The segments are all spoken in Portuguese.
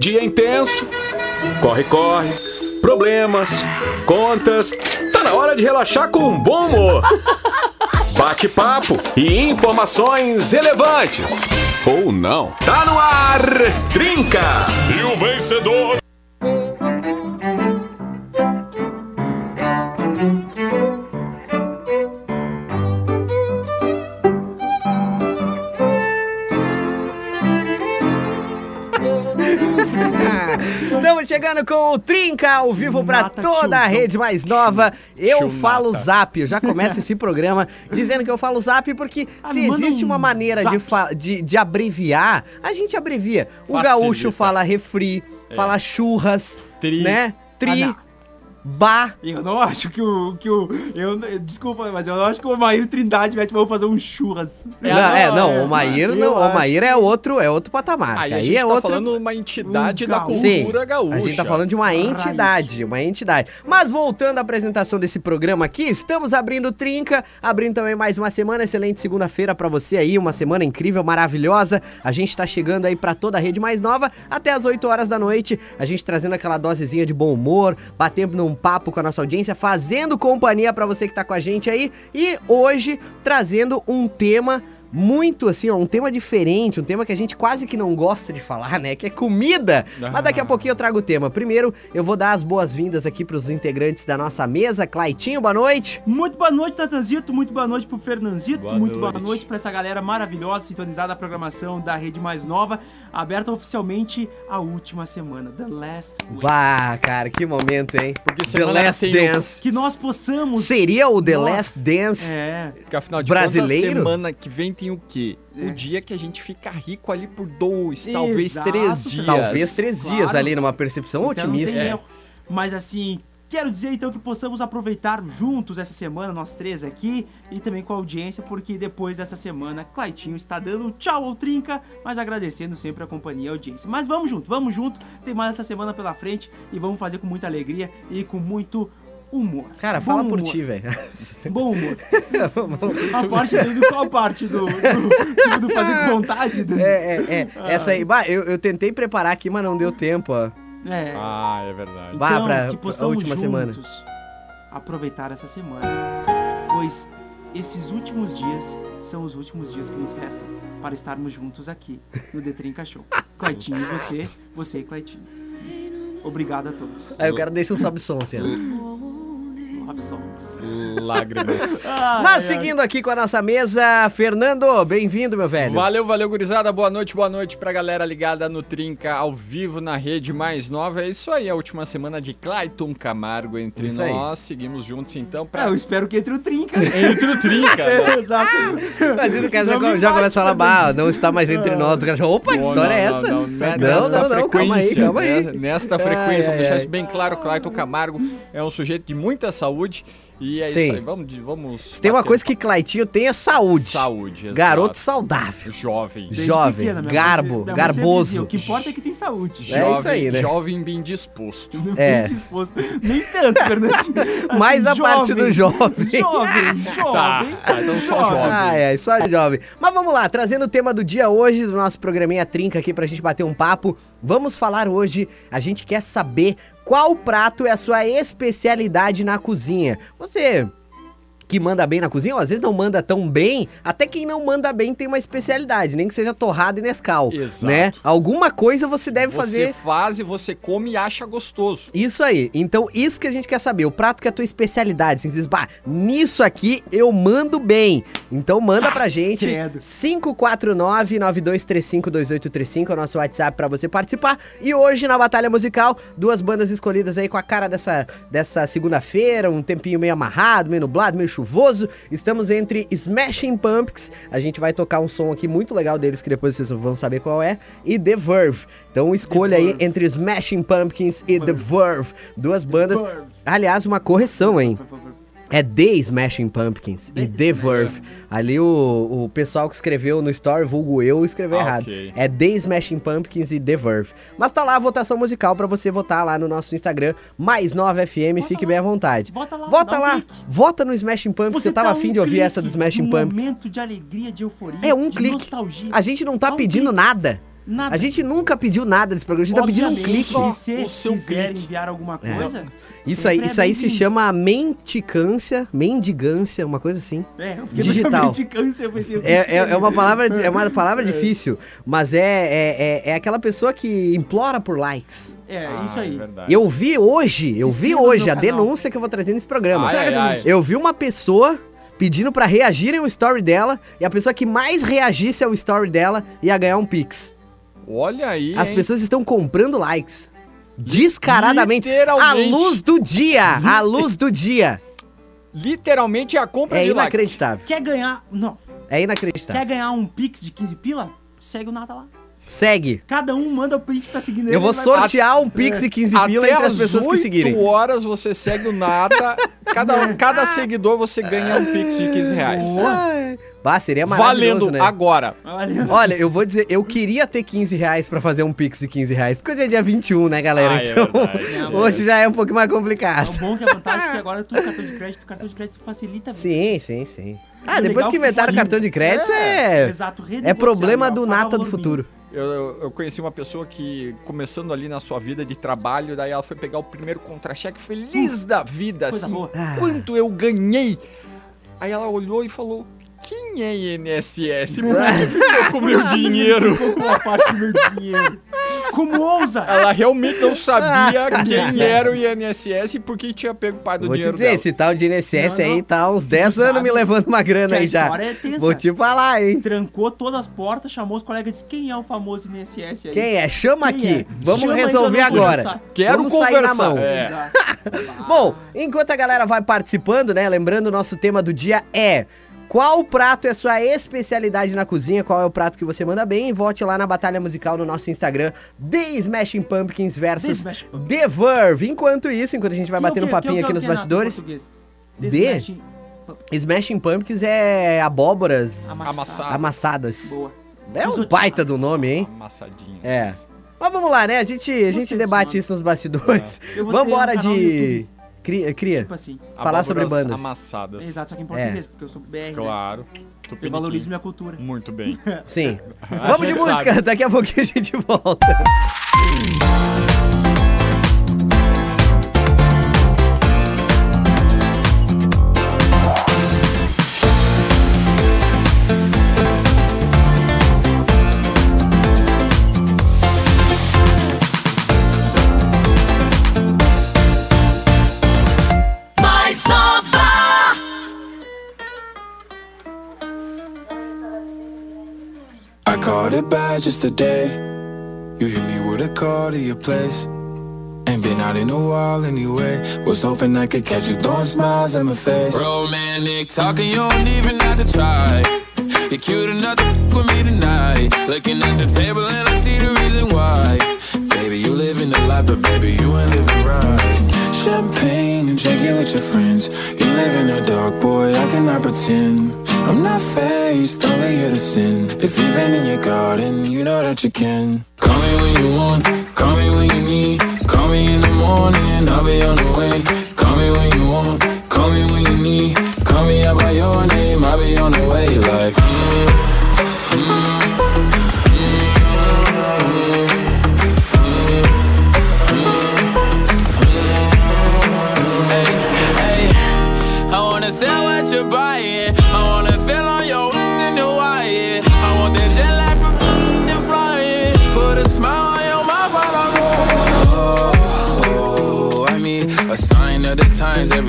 Dia intenso, corre, corre, problemas, contas. Tá na hora de relaxar com um bom humor. Bate-papo e informações relevantes. Ou não. Tá no ar, Trinca! E o vencedor com o Trinca ao vivo para toda a rede mais nova. Eu Tio falo zap. Eu já começo esse programa dizendo que eu falo zap porque Ah, se existe um uma maneira de, de, de abreviar, a gente abrevia. O Facilita. gaúcho fala refri, fala churras, Tri. né? Tri, Ah, bar. Eu não acho que o. Que o eu, desculpa, mas eu não acho que o Maíro Trindade vai vamos fazer um churras. não, é, não, o Maír eu não, o acho. Maír é outro, é outro patamar. Aí, Aí, a gente é tá outro. falando uma entidade Um da cultura Sim, gaúcha. A gente tá falando de uma entidade, uma entidade. Mas voltando à apresentação desse programa aqui, estamos abrindo Trinca, abrindo também mais uma semana, excelente segunda-feira pra você aí, uma semana incrível, maravilhosa. A gente tá chegando aí pra toda a rede mais nova, até as 8 horas da noite, a gente trazendo aquela dosezinha de bom humor, batendo num papo com a nossa audiência, fazendo companhia pra você que tá com a gente aí, e hoje trazendo um tema muito assim, ó, um tema diferente, um tema que a gente quase que não gosta de falar, né? Que é comida. Mas daqui a pouquinho eu trago o tema. Primeiro, eu vou dar as boas-vindas aqui pros integrantes da nossa mesa. Claitinho, boa noite. Muito boa noite, Natanzito. Muito boa noite pro Fernanzito. Boa muito boa noite. noite pra essa galera maravilhosa, sintonizada na programação da Rede Mais Nova, aberta oficialmente a última semana, The Last Week. Bah, cara, que momento, hein? Porque The Last Dance. Que nós possamos. Seria o The Nossa. Last Dance? É. Porque afinal de Brasileiro? contas, semana que vem tem o quê? É. O dia que a gente fica rico ali por dois, talvez Exato, três cara. dias. Talvez três Claro. dias ali numa percepção Então otimista. É. Mas assim, quero dizer então que possamos aproveitar juntos essa semana, nós três aqui, e também com a audiência, porque depois dessa semana, Claitinho está dando tchau ao Trinca, mas agradecendo sempre a companhia e a audiência. Mas vamos junto, vamos junto, tem mais essa semana pela frente e vamos fazer com muita alegria e com muito humor. Cara, Bom fala por humor. ti, velho. Bom humor. a parte do, qual parte do, do, do fazer com vontade? Do, É, é, é. Essa aí, bah, eu, eu tentei preparar aqui, mas não deu tempo, ó. é. Ah, é verdade. Bah, Então, pra- que última semana. aproveitar essa semana, pois esses últimos dias são os últimos dias que nos restam para estarmos juntos aqui no The Trinca Show. Claitinho e você, você e Claitinho. Obrigado a todos. Aí o cara deixa um sobe-som assim, ó. Songs. Lágrimas. Mas seguindo aqui com a nossa mesa, Fernando, bem-vindo, meu velho. Valeu, valeu, gurizada. Boa noite, boa noite pra galera ligada no Trinca, ao vivo na rede mais nova. É isso aí, a última semana de Clayton Camargo entre Isso aí. nós. Seguimos juntos então É, pra. eu espero que entre o Trinca. Entre o Trinca. né? É, exato. Imagina o cara já, já começa a falar, bah, não está mais entre nós. O cara já, Opa, que história é não, essa? Não, Não, não, não, calma aí, frequência, calma aí. né? Nesta frequência, ai, vamos deixar ai. isso bem claro, Clayton Camargo é um sujeito de muita saúde saúde e é Sim. isso aí, vamos, vamos Se tem uma coisa que Claitinho tem é saúde. Saúde, exato. Garoto saudável. Jovem. Desde Jovem, pequena, garbo, mãe garboso. dizia, O que importa é que tem saúde. É isso aí, né? Jovem bem disposto. É. bem disposto. Nem tanto, Fernandinho. Assim, Mais a parte do jovem. Jovem, Tá, jovem. tá, então só jovem. Ah, é, só jovem. Mas vamos lá, trazendo o tema do dia hoje, do nosso programinha Trinca aqui pra gente bater um papo. Vamos falar hoje, a gente quer saber qual prato é a sua especialidade na cozinha. Você você que manda bem na cozinha, ou às vezes não manda tão bem, até quem não manda bem tem uma especialidade, nem que seja torrado e Nescau, Exato. né? Alguma coisa você deve Você fazer faz e você come e acha gostoso. isso aí. Então, isso que a gente quer saber. O prato que é a tua especialidade. Assim, diz, bah, nisso aqui eu mando bem. Então, manda pra gente. credo. 549-9235-2835 é o nosso WhatsApp pra você participar. E hoje, na Batalha Musical, duas bandas escolhidas aí com a cara dessa, dessa segunda-feira. Um tempinho meio amarrado, meio nublado, meio chuvoso. Estamos entre Smashing Pumpkins. A gente vai tocar um som aqui muito legal deles, que depois vocês vão saber qual é. E The Verve. Então, escolha aí Verve. entre Smashing Pumpkins e The Verve. Duas bandas. Aliás, uma correção, hein? É The Smashing Pumpkins e The The Smashing. Verve. Ali o, o pessoal que escreveu no Story, vulgo eu, escreveu Ah, errado. ok. É The Smashing Pumpkins e The Verve. Mas tá lá a votação musical pra você votar lá no nosso Instagram, mais 9FM, Vota fique lá. bem à vontade. Vota lá, Vota um lá, clique. vota no Smashing Pumpkins, você, tava dá afim um de ouvir essa do Smashing de um Pumpkins. momento de alegria, de euforia, É um clique. nostalgia. A gente não tá Dá um pedindo nada. Nada. A gente nunca pediu nada nesse programa, a gente tá pedindo um clique. Se o seu quiser clique. enviar alguma É. coisa. Isso aí, é isso aí se chama menticância, mendigância, uma coisa assim. É, eu fiquei digital. câncer, eu pensei, o que É, é, é uma palavra, é uma palavra difícil, mas é, é, é, é aquela pessoa que implora por likes. É, Ah, isso aí. É. Eu vi hoje, eu vi hoje a canal. denúncia que eu vou trazer nesse programa. Ai, ai, ai. Eu vi uma pessoa pedindo pra reagirem ao story dela e a pessoa que mais reagisse ao story dela ia ganhar um pix. Olha aí. As hein? pessoas estão comprando likes. Descaradamente. À Literalmente. luz do dia. À luz do dia. Literalmente é a compra É de like. inacreditável. Quer ganhar. Não. É inacreditável. Quer ganhar um Pix de 15 pila? Segue o Nata lá. Segue. Cada um manda o print que tá seguindo ele. Eu vou ele vai- sortear um pix de 15 pila Até entre as pessoas que 8 seguirem. horas você segue o Nata. Cada, cada seguidor você ganha um pix de 15 reais. Ai. Bah, seria maravilhoso, Valendo né? agora. Olha. Olha, eu vou dizer, eu queria ter 15 reais pra fazer um pix de 15 reais, porque hoje é dia 21, né, galera? Ah, é então, verdade. Não, hoje já é um pouco mais É complicado. o bom que a vantagem é que agora tudo cartão de crédito, cartão de crédito facilita a vida. Sim, sim, sim. Ah, É depois que inventaram cartão de crédito, É, é, Exato, é problema né? do nata do futuro. Eu, eu, eu conheci uma pessoa que, começando ali na sua vida de trabalho, daí ela foi pegar o primeiro contra-cheque feliz da vida, coisa assim, boa. Ah. quanto eu ganhei. Aí ela olhou e falou, quem é INSS? Por que ficou com o meu dinheiro? Ficou com uma parte do meu dinheiro. Como ousa? Ela realmente não sabia quem INSS. era o INSS e por que tinha pego parte do Vou te dinheiro dizer, dela. esse tal de INSS Não, aí não. tá há uns 10 Tu anos sabe me levando uma grana aí já. história é tensa. Vou te falar, hein? Trancou todas as portas, chamou os colegas e disse: Quem é o famoso INSS aí? Quem é? Chama Quem aqui. é? Vamos Chama aí que resolver nós vamos agora. conversar. Quero Vamos sair na conversar. mão. É. Exato. Bom, enquanto a galera vai participando, né? Lembrando, o nosso tema do dia é. Qual prato é sua especialidade na cozinha? Qual é o prato que você manda bem? E vote lá na batalha musical no nosso Instagram, The Smashing Pumpkins The versus Smashing The Verve. Enquanto isso, enquanto a gente vai é batendo um quê? papinho Que é aqui nos Que é bastidores, português? De? Smashing- Smashing Pumpkins é abóboras Amassado. amassadas. Boa. É um baita do nome, hein? Amassadinhas. É. Mas vamos lá, né? A gente, a gente debate isso nos bastidores. Vou Vambora ter um de. Cria, cria. Tipo assim. Falar sobre bandas. amassadas. Exato, só que em É. português, porque eu sou BR. né? Claro. Eu Tupiniquim. valorizo minha cultura. Muito bem. Sim. A Vamos de música, sabe. daqui a pouquinho a gente volta. It bad just today. You hit me with a call to your place. Ain't been out in a while anyway. Was hoping I could catch you throwing smiles at my face. Romantic talking, you don't even have to try. You're cute enough to with me tonight. Looking at the table and I see the reason why. Baby, you live in the life, but baby, you ain't living right. Champagne and drinking with your friends. You live in the dark, boy, I cannot pretend. I'm not faced, only here to sin. If you've been in your garden, you know that you can. Call me when you want, call me when you need. Call me in the morning, I'll be on the way.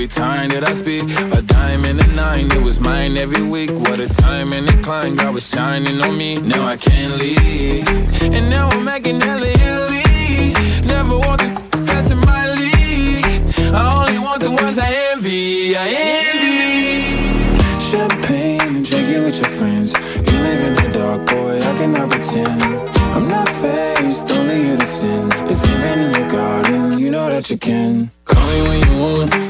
Every time that I speak. A dime and a nine, it was mine every week. What a time and a climb, God was shining on me. Now I can't leave. And now I'm making hella Italy. Never want the best in my league. I only want the ones I envy. I envy. Champagne and drinking with your friends. You live in the dark, boy, I cannot pretend. I'm not faced, only here to sin. If you've been in your garden, you know that you can. Call me when you want,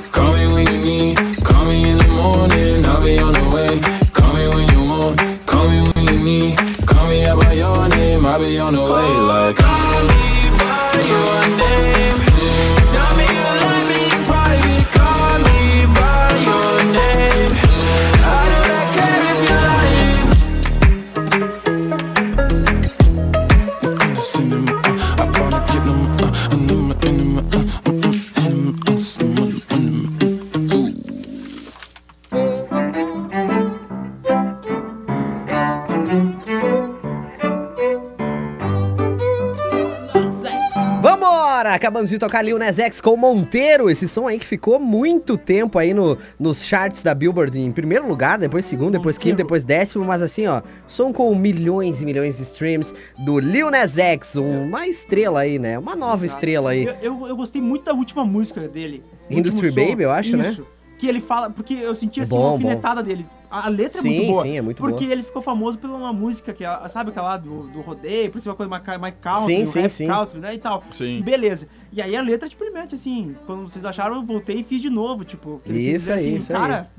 de tocar Lil Nas X com Monteiro. Esse som aí que ficou muito tempo aí no, nos charts da Billboard em primeiro lugar, depois segundo, depois quinto, depois décimo. Mas assim, ó, som com milhões e milhões de streams do Lil Nas X. um- Uma estrela aí, né? Uma nova estrela aí. Eu, eu, eu gostei muito da última música dele. Industry último som. Baby, eu acho, né? Isso. Que ele fala, porque eu senti assim bom, uma alfinetada dele. A a letra é Sim, muito boa. sim, é muito Porque boa. ele ficou famoso por uma música que, é- sabe aquela lá do, do rodeio, por cima uma coisa mais, country, Sim, sim, rap sim. country, né, e tal. Sim. Beleza. E aí a letra, tipo, ele mete assim, quando vocês acharam, eu voltei e fiz de novo, tipo. Isso aí, assim, isso aí. Cara,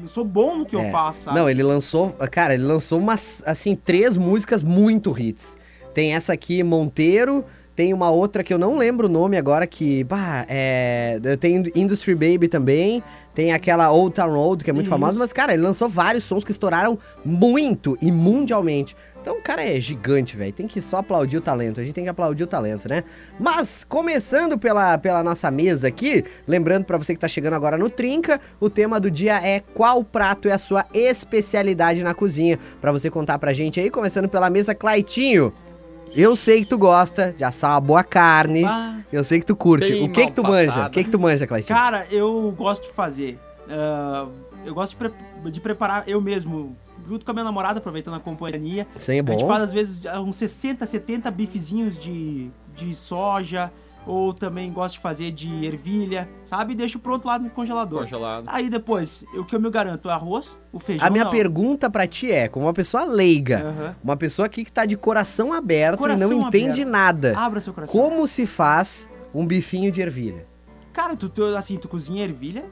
eu sou bom no que É. eu faço, sabe? Não, ele lançou. Cara, ele lançou umas, assim, três músicas muito hits. Tem essa aqui, Monteiro. Tem uma outra que eu não lembro o nome agora, que. Bah, é. Tem Industry Baby também. Tem aquela Old Town Road, que é muito Isso. famosa. Mas, cara, ele lançou vários sons que estouraram muito e mundialmente. Então o cara é gigante, velho. Tem que só aplaudir o talento. A gente tem que aplaudir o talento, né? Mas, começando pela, pela nossa mesa aqui, lembrando pra você que tá chegando agora no Trinca, o tema do dia é qual prato é a sua especialidade na cozinha. Pra você contar pra gente aí, começando pela mesa Claitinho. Eu sei que tu gosta de assar uma boa carne. Ah, Eu sei que tu curte. O que que tu manja? O que que tu manja, Claitinho? Cara, eu gosto de fazer. ah, eu gosto de, pre- de preparar eu mesmo, junto com a minha namorada, aproveitando a companhia. Isso aí é A gente bom. faz, às vezes, uns 60, 70 bifezinhos de, de soja. Ou também gosto de fazer de ervilha, sabe? E deixo pronto lá no congelador. Congelado. Aí depois, o que eu me garanto é arroz, o feijão. A minha não. pergunta pra ti é, como uma pessoa leiga, Aham. uma pessoa aqui que tá de coração aberto e Coração não entende aberto. nada. Abra seu coração. Como se faz um bifinho de ervilha, Cara, tu, tu, assim, tu cozinha ervilha,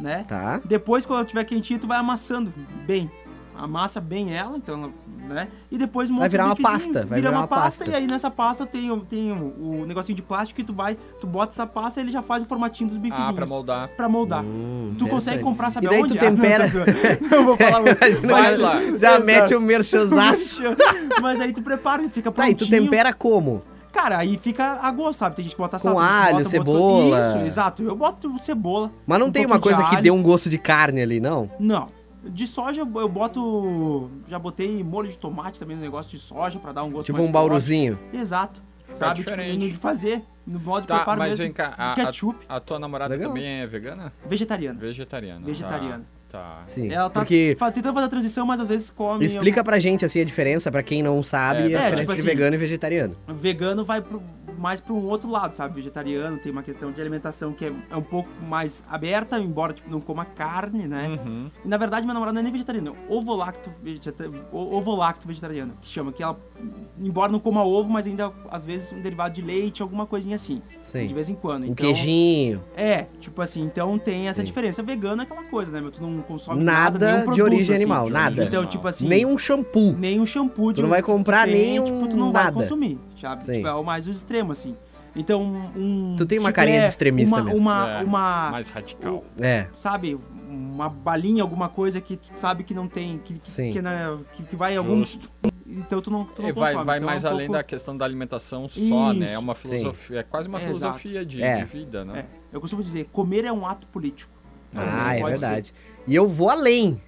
né? tá? Depois, quando tiver quentinha, tu vai amassando bem. Amassa bem ela, então, né? E depois monta Vai virar uma pasta, vai vira virar uma uma pasta. pasta. E aí nessa pasta tem, o- tem o, o negocinho de plástico que tu vai, tu bota essa pasta e ele já faz o formatinho dos bifizinhos. Ah, pra moldar. Pra moldar. Hum, tu consegue comprar, sabe E daí aonde? tu tempera. Ah, não, não vou falar muito. Imagina, Vai lá. Já mete o merchanzaço. Mas aí tu prepara e fica prontinho. e tu tempera como? Cara, aí fica a gosto, sabe? Tem gente que bota sal, Com alho, bota cebola. coisas. Isso, exato. Eu boto cebola. Mas não um tem uma coisa que dê um gosto de carne ali, não? Não. De soja eu boto. Já botei molho de tomate também no negócio de soja pra dar um gosto Tipo mais um forte. bauruzinho. Exato. sabe? Tipo, diferente. no de fazer, no modo de Tá, preparo mas mesmo. vem cá, a, Ketchup, a, a tua namorada Legal. também é vegana? vegetariano. Vegetariana. Vegetariana. Tá. tá. Sim. Ela tá Porque tentando fazer a transição, mas às vezes come. explica pra gente assim a diferença, pra quem não sabe, É, a é, diferença tipo entre assim, vegano e vegetariano. Vegano vai pro- mais para um outro lado, sabe? Vegetariano tem uma questão de alimentação que é, é um pouco mais aberta, embora tipo, não coma carne, né? Uhum. E na verdade, minha namorada não é nem vegetariana, é ovolacto, vegeta o- ovolacto vegetariano, que chama, que ela, embora não coma ovo, mas ainda às vezes um derivado de leite, alguma coisinha assim, Sim. de vez em quando. Um Então, queijinho. É, tipo assim, então tem essa Sim. diferença. Vegano é aquela coisa, né? meu? Tu não consome nada, Nada nenhum de produto, origem assim. animal, nada. Então, tipo assim, Nem um shampoo. nem um shampoo de Tu não vai comprar nem tipo, tu não vai nada. consumir, sabe? Sim. Tipo, é o mais o extremo, assim. Então, um... Tu tem uma tipo, carinha de é extremista uma, mesmo. Uma, É, uma, Mais radical. É. sabe, uma balinha, alguma coisa que tu sabe que não tem, que, que, Sim. que, né, que, que vai algum... Justo. Então tu não, tu não E vai, consome. vai Então, mais é um além pouco- da questão da alimentação só, né? É Isso. uma Sim. filosofia, é quase uma É, filosofia de, É. de vida, né? É, eu costumo dizer, comer é um ato político. Ah, é verdade. E eu vou além.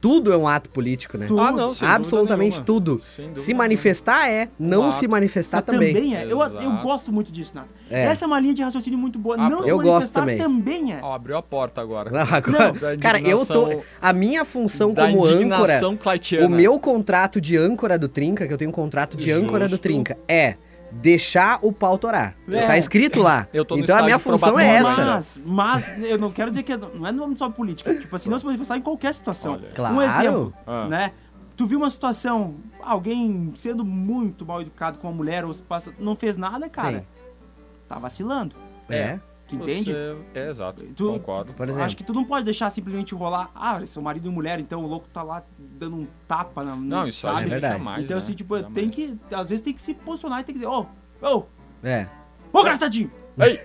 Tudo é um ato político, né? Tudo. Ah, não, Absolutamente nenhuma. tudo. Sem dúvida Se manifestar é, não Um se manifestar Isso também. é. Eu, eu gosto muito disso, Nath. É. Essa é uma linha de raciocínio muito boa. Ah, não se manifestar também. também é. Ó, abriu a porta agora. Não, agora- Da cara, eu tô. A minha função como âncora. claitiana. O meu contrato de âncora do Trinca, que eu tenho um contrato de âncora do Justo. Trinca, é deixar o pau torar. É. Tá escrito lá. Eu tô no então a minha função é essa. Mas, mas eu não quero dizer que é- não é no âmbito só política. Tipo assim, não se manifestar em qualquer situação. Olha. Claro. Um exemplo, Ah. né? Tu viu uma situação, alguém sendo muito mal educado com uma mulher ou se passa, não fez nada, cara. Sim. Tá vacilando. É. Tu entende? Você- É, exato. Tu- Concordo. Por exemplo. Acho que tu não pode deixar simplesmente rolar. Ah, eles são marido e mulher, então o louco tá lá dando um tapa na. Não, isso aí É sabe? verdade. jamais, Então, né? assim, tipo, Jamais. tem que. Às vezes tem que se posicionar e tem que dizer, ô, ô, É. ô, engraçadinho! Ei!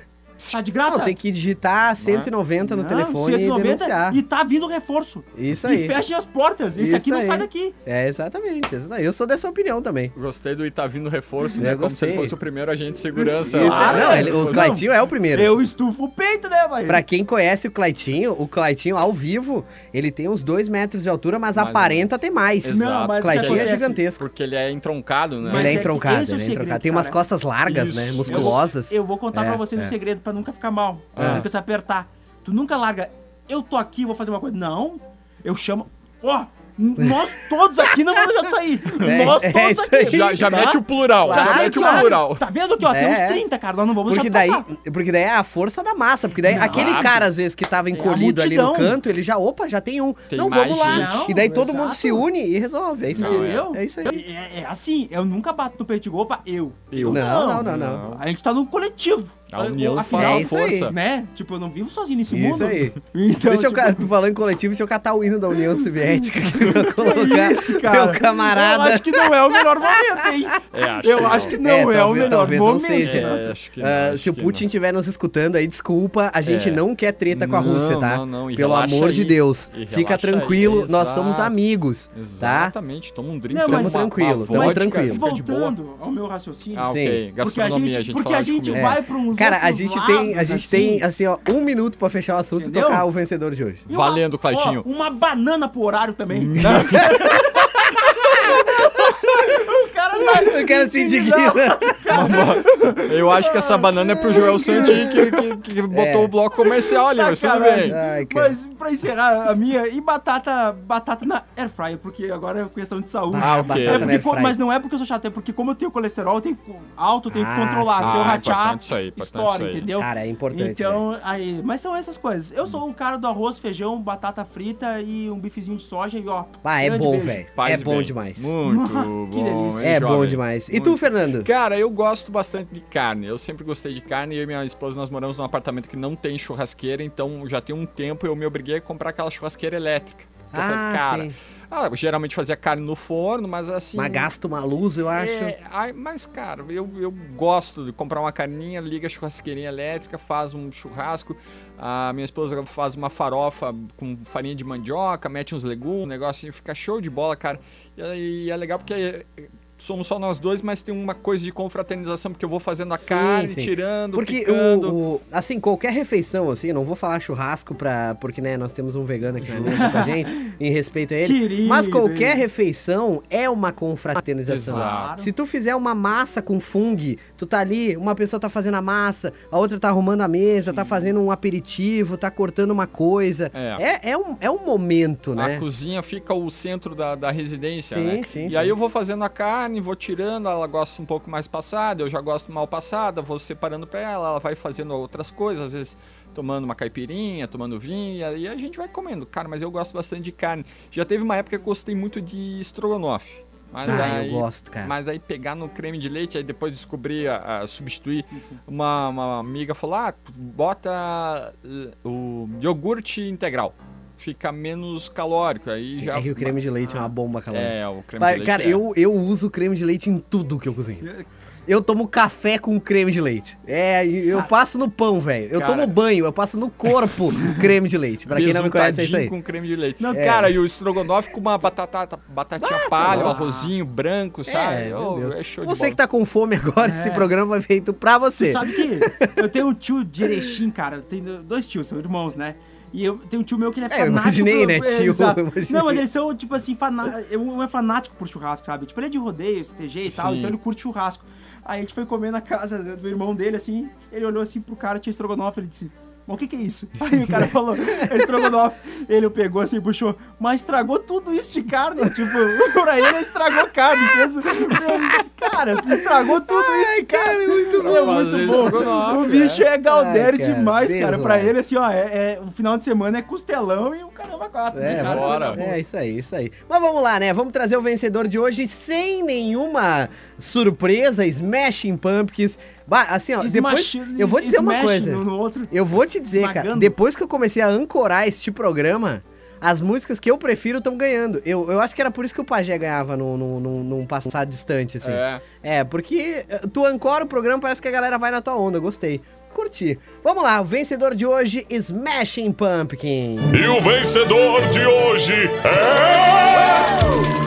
Tá de graça? Não, tem que digitar 190 no Não, telefone 190 e denunciar. e tá vindo reforço. Isso E aí. fechem as portas. Esse Isso aqui não aí. sai daqui. É, exatamente, exatamente. Eu sou dessa opinião também. Gostei do Ita vindo reforço, Eu né? Como se ele gostei. fosse o primeiro agente de segurança. Isso, lá. não, ele- o Claitinho é o primeiro. Eu estufo o peito, né, mas... Pra quem conhece o Claitinho, o Claitinho ao vivo, ele tem uns 2 metros de altura, mas, Mas- aparenta ter mais. Exato. Não, mas o Claitinho é gigantesco. Porque ele é entroncado, né? Mas ele é é entroncado, esse é ele é segredo, entroncado. Tem umas costas largas, né? Eu Musculosas. Eu vou contar É, pra você um é. segredo pra nunca ficar mal. Pra nunca se apertar. Tu nunca larga, eu tô aqui, vou fazer uma coisa. Não, eu chamo... Ó, n- nós todos aqui não vamos deixar de sair. É, nós é todos isso aqui. aí. Já, já tá? mete o plural, já Claro, mete claro. o plural. Tá vendo aqui, ó? Tem É. uns 30, cara. Nós não vamos Porque daí, passar. porque daí é a força da massa. Porque daí Exato. aquele cara, às vezes, que tava encolhido ali no canto, ele já, opa, já tem um. Tem não, vamos lá. gente. e daí Não, todo mundo se une e resolve. É isso aí. É isso aí. É, é assim, eu nunca bato no peito de opa, eu. Eu. Não, não, não, não. A gente tá num coletivo. A união Afinal, faz é a isso aí. força. Né? Tipo, eu não vivo sozinho nesse Isso mundo. aí. Então, Deixa eu, tipo, ca- tu falando em coletivo, deixa eu catar o hino da União Soviética aqui pra colocar isso, cara? meu camarada. Eu acho que não é o melhor momento, hein? É, acho eu que acho que não É, é, o talvez- melhor talvez não momento. seja. É, acho que não, Ah, acho se o Putin estiver nos escutando aí, desculpa, a gente É. não quer treta com a Não, Rússia, tá? não, não, Pelo amor de aí. Deus. E Fica relaxa aí, tranquilo, nós somos amigos, tá? Exatamente, toma um drink. Não, uma- tranquilo, tamo vodka, tranquilo. de. Voltando ao meu raciocínio. Ah, Sim. ok. Porque a gente, a gente porque a de gente vai pra uns Cara, a gente tem, a gente assim. tem, assim, ó, um minuto pra fechar o assunto e tocar o vencedor de hoje. Valendo, Claitinho. uma banana pro horário também. o cara se indigna. Eu acho que essa banana é pro Joel Santi que, que, que botou É. o bloco comercial ali, mas tudo bem. Ai. Mas pra encerrar a minha, e batata, batata na air fryer, porque agora é questão de saúde. Ah, Ah, ok. batata É na porque, air co- fryer. mas não é porque eu sou chato, é porque como eu tenho colesterol eu tenho alto, eu tenho que Ah, controlar. sim. Se eu Ah, rachar, importante isso aí, importante estoura, entendeu? Cara, é importante. Então, aí, mas são essas coisas. Eu sou o cara do arroz, feijão, batata frita e um bifezinho de soja e ó. Ah, é bom, velho. É bom demais. Muito Que bom. delícia. hein, É bom jovem? demais. E Muito. tu, Fernando? Cara, eu gosto bastante de carne. Eu sempre gostei de carne. Eu e minha esposa, nós moramos num apartamento que não tem churrasqueira, então já tem um tempo eu me obriguei a comprar aquela churrasqueira elétrica. Eu Ah, falei, cara, sim. ah, geralmente fazia carne no forno, mas assim... Mas gasta uma luz, eu acho. É, ai, mas, cara, eu, eu gosto de comprar uma carninha, liga a churrasqueirinha elétrica, faz um churrasco. A minha esposa faz uma farofa com farinha de mandioca, mete uns legumes, um negocinho, fica show de bola, cara. E, aí é legal porque somos só nós dois, mas tem uma coisa de confraternização, porque eu vou fazendo a Sim, carne, sim. tirando, Porque picando. o, o- assim, qualquer refeição, assim, eu não vou falar churrasco pra, porque, né, nós temos um vegano aqui na mesa com a gente, em respeito a ele, Querido, mas qualquer hein? refeição é uma confraternização. Exato. Se tu fizer uma massa com fungo, tu tá ali, uma pessoa tá fazendo a massa, a outra tá arrumando a mesa, tá fazendo um aperitivo, tá cortando uma coisa. É. É, é, um, é um momento, né? A cozinha fica o centro da, da residência, Sim, né? sim, E sim. aí eu vou fazendo a carne, vou tirando, ela gosta um pouco mais passada, eu já gosto mal passada, vou separando pra ela, ela vai fazendo outras coisas, às vezes tomando uma caipirinha, tomando vinho, e a gente vai comendo. Cara, mas eu gosto bastante de carne. Já teve uma época que eu gostei muito de estrogonofe. Mas Ah, aí, eu gosto, cara. Mas aí pegar no creme de leite, aí depois descobrir, a, a substituir. Uma, uma amiga falou, ah, bota eh, o iogurte integral. Fica menos calórico, aí já... É que o creme de leite é uma bomba calórica. É, o creme Mas, de leite cara, é. eu, eu uso creme de leite em tudo que eu cozinho. Eu tomo café com creme de leite. É, eu passo no pão, velho. Eu Cara. tomo banho, eu passo no corpo creme de leite. Pra quem não me conhece, é isso aí. Com creme de leite. Não, Cara, e o estrogonofe com uma batata, batatinha palha, um arrozinho branco, sabe? É, meu Oh, Deus. é show de Você bola. que tá com fome agora, esse programa foi feito pra Você você. sabe que eu tenho um tio de Erechim, cara. Eu tenho dois tios, são irmãos, né? E eu tenho um tio meu que ele é É, eu fanático. imaginei, por- né, tio? Exato. Imaginei. Não, mas eles são, tipo assim, fana... um é fanático por churrasco, sabe? Tipo, ele é de rodeio, STG e tal, Sim. então ele curte churrasco. Aí a gente foi comer na casa do irmão dele, assim, ele olhou assim pro cara, tinha estrogonofe, ele disse... Mas o que que é isso? Aí o cara falou, é estrogonofe. Ele pegou assim, puxou, mas estragou tudo isso de carne. Tipo, pra ele estragou carne. Fez... Cara, estragou tudo isso de carne. é muito Pra É muito bom. O bicho é Galdério Ai, cara, demais, cara. Deus, Pra velho. ele, assim, ó, é, é- o final de semana é costelão e o caramba quatro. É, né, cara? bora. É, isso aí, isso aí. Mas vamos lá, né? Vamos trazer o vencedor de hoje sem nenhuma surpresa, Smashing Pumpkins. Bah, assim, ó, depois. Eu vou dizer uma coisa. eu vou te dizer, cara. Depois que eu comecei a ancorar este programa, as músicas que eu prefiro estão ganhando. Eu, eu acho que era por isso que o Pajé ganhava num, no no passado distante, assim. É. é, porque eh, tu ancora o programa, parece que a galera vai na tua onda. Gostei. Curti. Vamos lá, o vencedor de hoje, Smashing Pumpkin. E o vencedor de hoje é.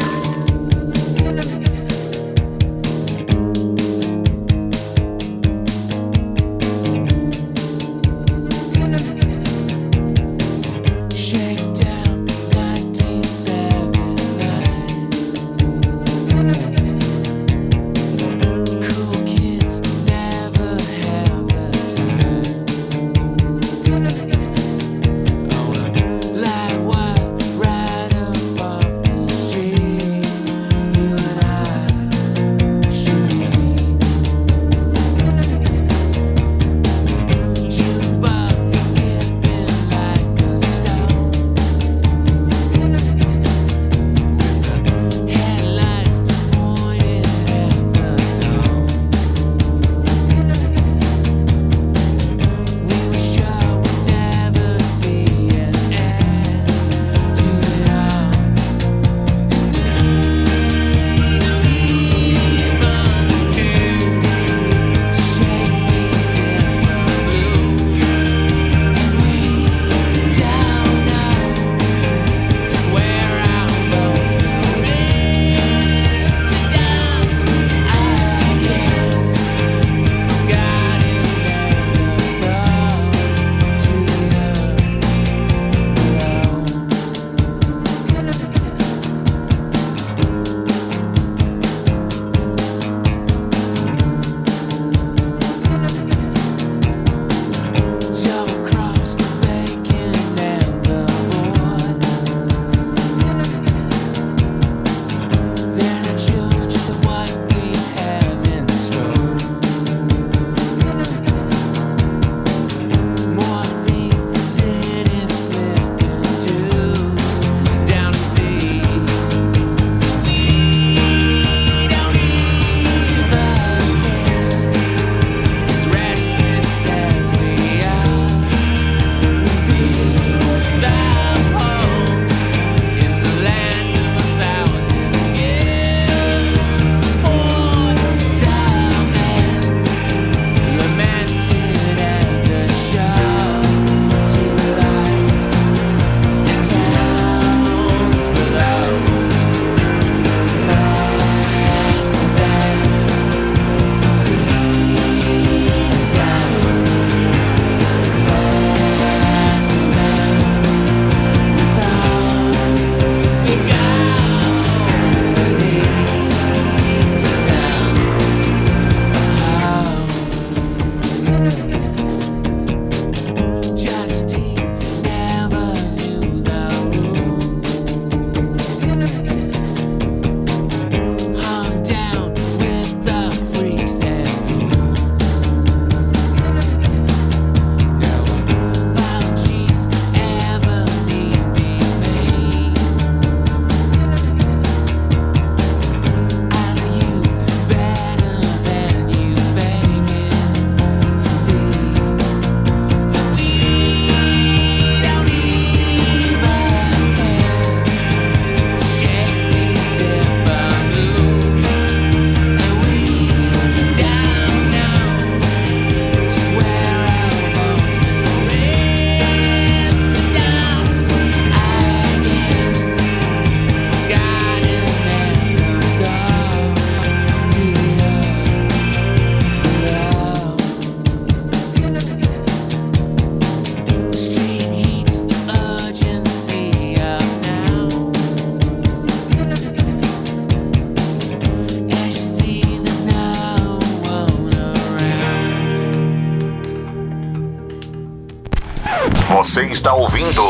Você está ouvindo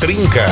Trinca.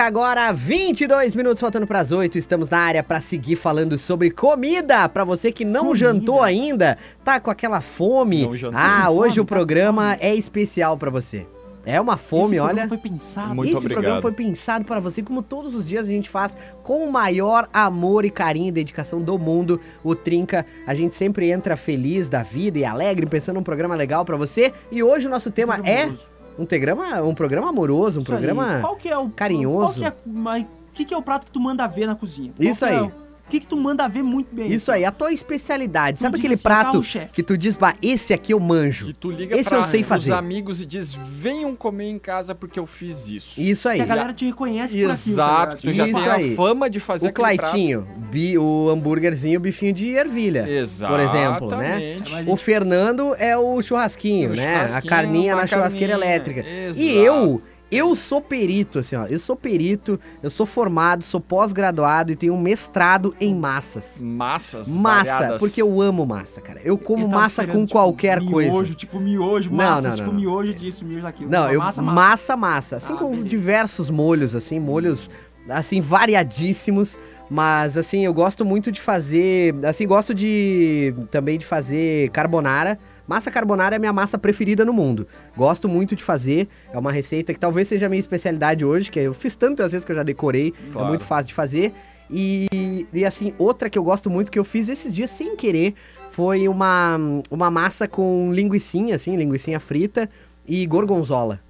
Agora, 22 minutos faltando para as 8. Estamos na área para seguir falando sobre comida. Para você que não comida. jantou ainda, tá com aquela fome. Ah, hoje tá fome, o programa tá é especial para você. É uma fome, Esse olha. Foi pensado. Muito Esse obrigado. programa foi pensado para você, como todos os dias a gente faz com o maior amor e carinho e dedicação do mundo. O Trinca, a gente sempre entra feliz da vida e alegre, pensando num programa legal para você. E hoje o nosso tema é um programa, um programa amoroso, um Isso aí. programa Qual que é o carinhoso. Qual que é, mas, o que, que é o prato que tu manda ver na cozinha? Qual Isso é aí. o- O que, que tu manda ver muito bem? Isso aí, a tua especialidade. Sabe diz aquele assim, prato carro-chefe. que tu diz, bah, esse aqui eu manjo. E tu liga Esse pra eu sei os fazer. amigos e diz, venham comer em casa porque eu fiz isso. Isso aí. Que a galera te reconhece por aquilo. tá Exato, tu já Isso tem aí. a fama de fazer O aquele Claitinho, bi- o hambúrguerzinho, o bifinho de ervilha. Exato. Por exemplo, né? O Fernando é o churrasquinho, O né? a churrasquinho, carninha uma na churrasqueira carninha. elétrica. Exato. E eu, eu sou perito, assim, ó. Eu sou perito, eu sou formado, sou pós-graduado e tenho um mestrado em massas. Massas Massa, variadas. porque eu amo massa, cara. Eu como Eu tava massa com tipo, qualquer miojo, coisa. Tipo miojo, Não, massa, não, tipo não, não. miojo disso, miojo daquilo. Não, eu massa, massa, massa. massa, Assim Ah, com beleza. diversos molhos, assim, molhos assim variadíssimos, mas assim, eu gosto muito de fazer, assim, gosto de também de fazer carbonara. Massa carbonara é a minha massa preferida no mundo. Gosto muito de fazer. É uma receita que talvez seja a minha especialidade hoje, que eu fiz tantas vezes que eu já decorei, é Claro. muito fácil de fazer. E, e assim, outra que eu gosto muito, que eu fiz esses dias sem querer, foi uma, uma massa com linguiçinha, assim, linguiçinha frita e gorgonzola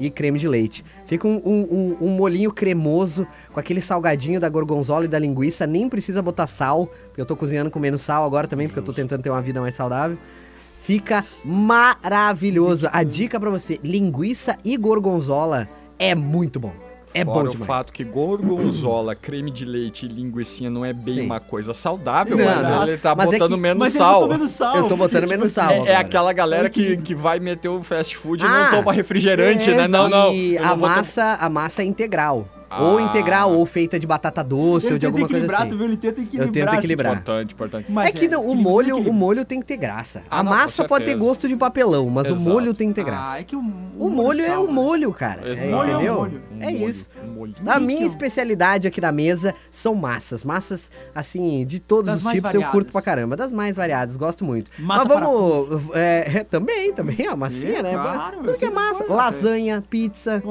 e creme de leite. Fica um, um, um- um molinho cremoso com aquele salgadinho da gorgonzola e da linguiça. Nem precisa botar sal, porque eu tô cozinhando com menos sal agora também, porque eu tô tentando ter uma vida mais saudável. Fica maravilhoso. A dica pra você, linguiça e gorgonzola é muito bom. É Fora bom o demais. fato que gorgonzola, creme de leite e linguicinha não é bem Sim. uma coisa saudável, Não, mas não. ele tá Mas é botando que- menos Mas sal. eu tô menos sal. Eu tô botando porque, menos tipo sal. É, agora. aquela galera que, que vai meter o fast food e Ah, não toma refrigerante, é, né? Não, não. E a massa, a massa é integral. Ah. Ou integral, ou feita de batata doce, Ele ou de alguma coisa assim. tu viu? Ele tenta equilibrar. Eu tento assim, equilibrar. Importante, importante. mas é que não, o molho, o molho tem que ter graça. Ah, a não, massa pode ter gosto de papelão, mas o Exato. molho tem que ter Ah, graça. é que o, o molho é o molho, cara. É, Exato. é o entendeu? molho. Um É molho, isso. um molho. A minha que eu- especialidade aqui na mesa são massas. Massas, assim, de todos Das os tipos eu variadas. curto pra caramba. Das mais variadas, gosto muito. Massa Mas vamos. É, é, também, também, a massinha, É, né? claro, Tudo eu que é massa. Lasanha, pizza.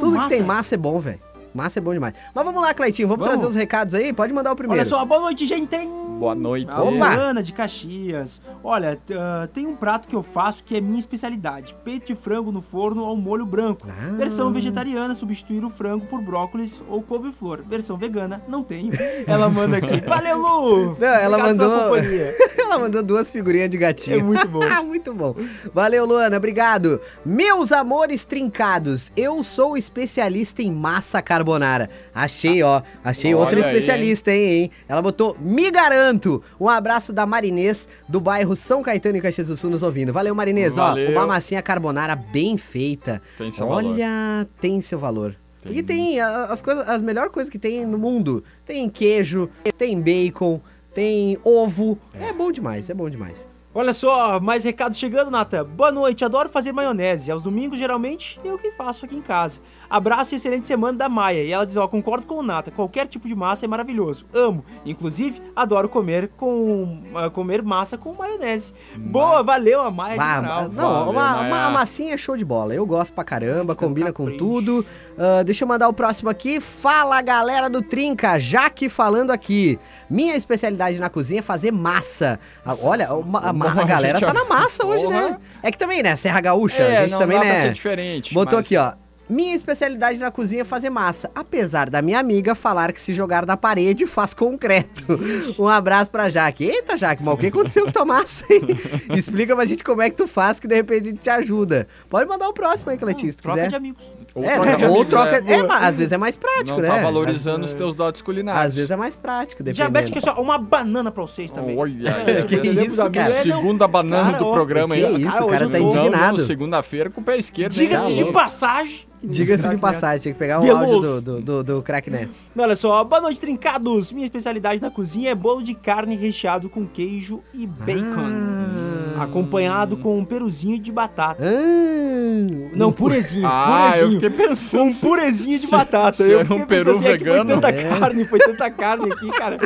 Tudo que tem massa é bom, velho. Massa é bom demais. Mas vamos lá, Cleitinho, vamos, Vamos. trazer os recados aí? Pode mandar o primeiro. Olha só, boa noite, gente. Tem. Boa noite. Opa! Ana de Caxias. Olha, ah, tem um prato que eu faço que é minha especialidade: peito de frango no forno ao molho branco. Ah. Versão vegetariana, substituir o frango por brócolis ou couve-flor. Versão vegana, não tenho. Ela manda aqui. Valeu, Lu! Não, ela mandou- companhia. Ela mandou duas figurinhas de gatinho. É muito bom. Ah, muito bom. Valeu, Luana, obrigado. Meus amores trincados, eu sou especialista em massa carbonara. Achei, ó. Achei Olha outra aí, especialista, hein, hein? Ela botou, me garanto. Um abraço da Marinês, do bairro São Caetano e Caxias do Sul, nos ouvindo. Valeu, Marinês. Ó, Valeu. uma massinha carbonara bem feita. Tem seu Olha, tem seu valor. Tem Porque tem as coisas, as melhores coisas que tem no mundo. Tem queijo, tem bacon, tem ovo. É bom demais, é bom demais. Olha só, mais recados chegando, Nata. Boa noite, adoro fazer maionese. Aos domingos, geralmente, eu que faço aqui em casa. Abraço e excelente semana da Maia. E ela diz, ó, concordo com o Nata, qualquer tipo de massa é maravilhoso. Amo. Inclusive, adoro comer com ah, comer massa com maionese. Boa, valeu a Maia moral. não, Valeu, uma, Maia. uma- a massinha é show de bola. Eu gosto pra caramba, combina com tudo. Ah, deixa eu mandar o próximo aqui. Fala galera do Trinca, Jaque falando aqui. Minha especialidade na cozinha é fazer massa. Ah, Olha, uma- a, ma- a galera gente, tá na massa hoje, porra. né? É que também, né? Serra Gaúcha, É, a gente não também, dá pra né? ser diferente. Botou mas- aqui, ó. Minha especialidade na cozinha é fazer massa. Apesar da minha amiga falar que se jogar na parede faz concreto. Um abraço pra Jaque. Eita, Jaque, mas o que aconteceu com tua massa aí? Explica pra gente como é que tu faz, que de repente a gente te ajuda. Pode mandar o próximo aí, Cleitinho, se tu Troca quiser. de amigos. Ou é, troca né? ou troca. né? É, mas às vezes é mais prático, Não né? tá valorizando os teus dotes culinários. Às vezes é mais prático, dependendo. Diabético é só uma banana pra vocês também. Olha, É, que isso, cara? é, Segunda banana Cara, do ó, programa que aí. isso, Cara, o cara tá eu tô- indignado. Segunda-feira com o pé esquerdo. Diga-se Tá de louco. passagem. Diga-se de Neto. passagem, tinha que pegar o Veloso. áudio do, do, do, do Crack Neto. Olha só, boa noite, trincados. Minha especialidade na cozinha é bolo de carne recheado com queijo e bacon. Ah. Acompanhado com um peruzinho de batata. Ah, Não, purezinho, Ah, eu purezinho. fiquei pensando. Um purezinho de se- batata. se eu era um peru assim, é que vegano. Foi tanta É. carne, foi tanta carne aqui, cara.